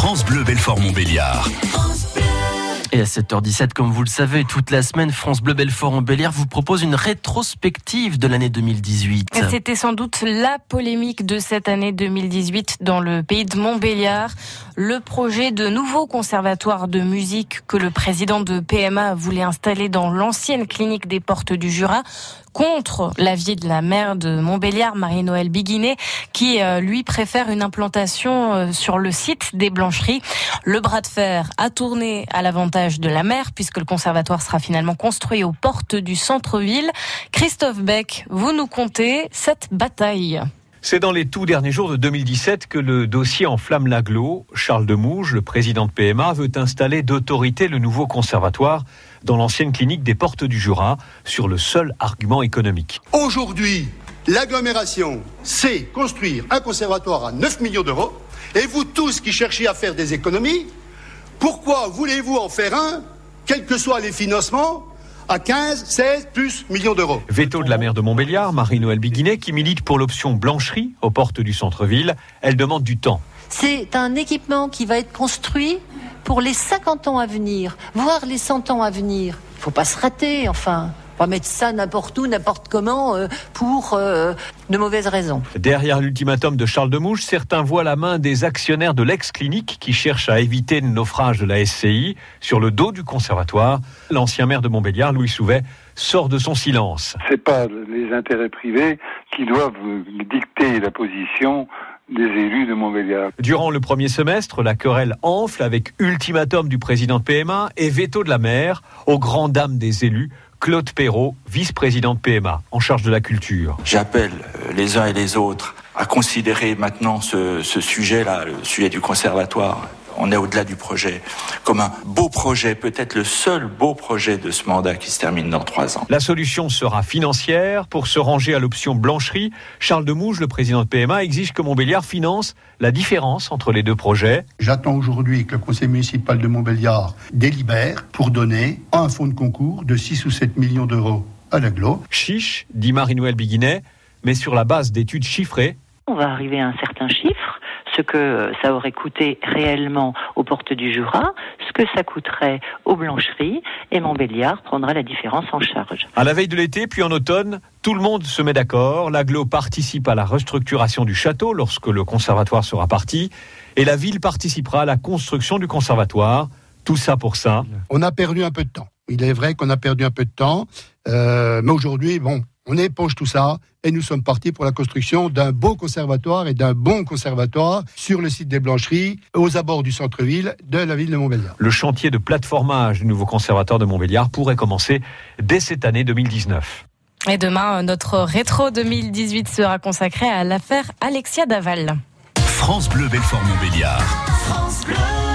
France Bleu Belfort-Montbéliard. Et à 7h17, comme vous le savez, toute la semaine, France Bleu Belfort en vous propose une rétrospective de l'année 2018. C'était sans doute la polémique de cette année 2018 dans le pays de Montbéliard. Le projet de nouveau conservatoire de musique que le président de PMA voulait installer dans l'ancienne clinique des Portes du Jura contre l'avis de la maire de Montbéliard, Marie-Noël Biguinet, qui euh, lui préfère une implantation euh, sur le site des Blancheries. Le bras de fer a tourné à l'avantage de la maire puisque le conservatoire sera finalement construit aux portes du centre-ville. Christophe Beck, vous nous contez cette bataille. C'est dans les tout derniers jours de 2017 que le dossier enflamme l'aglo. Charles Demouge, le président de PMA, veut installer d'autorité le nouveau conservatoire dans l'ancienne clinique des Portes du Jura sur le seul argument économique. Aujourd'hui, l'agglomération sait construire un conservatoire à 9 millions d'euros et vous tous qui cherchez à faire des économies, pourquoi voulez-vous en faire un, quels que soient les financements, à 15, 16, plus millions d'euros. Veto de la maire de Montbéliard, Marie-Noël Biguinet, qui milite pour l'option blancherie aux portes du centre-ville. Elle demande du temps. C'est un équipement qui va être construit pour les 50 ans à venir, voire les 100 ans à venir. Il faut pas se rater, enfin pas mettre ça n'importe où, n'importe comment, euh, pour euh, de mauvaises raisons. Derrière l'ultimatum de Charles Demouche, certains voient la main des actionnaires de l'ex-clinique qui cherchent à éviter le naufrage de la SCI sur le dos du conservatoire. L'ancien maire de Montbéliard, Louis Souvet, sort de son silence. C'est pas les intérêts privés qui doivent dicter la position des élus de Montbéliard. Durant le premier semestre, la querelle enfle avec ultimatum du président de PMA et veto de la maire aux grandes dames des élus Claude Perrault, vice-président de PMA, en charge de la culture. J'appelle euh, les uns et les autres à considérer maintenant ce, ce sujet-là, le sujet du conservatoire, on est au-delà du projet, comme un beau projet, peut-être le seul beau projet de ce mandat qui se termine dans trois ans. La solution sera financière. Pour se ranger à l'option blancherie, Charles Demouge, le président de PMA, exige que Montbéliard finance la différence entre les deux projets. J'attends aujourd'hui que le conseil municipal de Montbéliard délibère pour donner un fonds de concours de 6 ou 7 millions d'euros à l'aglo. Chiche, dit Marie-Noël Biguinet, mais sur la base d'études chiffrées. On va arriver à un certain chiffre ce que ça aurait coûté réellement aux portes du Jura, ce que ça coûterait aux blancheries, et Montbéliard prendra la différence en charge. À la veille de l'été, puis en automne, tout le monde se met d'accord. L'aglo participe à la restructuration du château lorsque le conservatoire sera parti, et la ville participera à la construction du conservatoire. Tout ça pour ça. On a perdu un peu de temps. Il est vrai qu'on a perdu un peu de temps, euh, mais aujourd'hui, bon, on éponge tout ça et nous sommes partis pour la construction d'un beau conservatoire et d'un bon conservatoire sur le site des Blancheries, aux abords du centre-ville de la ville de Montbéliard. Le chantier de plateformage du nouveau conservatoire de Montbéliard pourrait commencer dès cette année 2019. Et demain, notre rétro 2018 sera consacré à l'affaire Alexia Daval. France Bleu Belfort Montbéliard. France Bleu.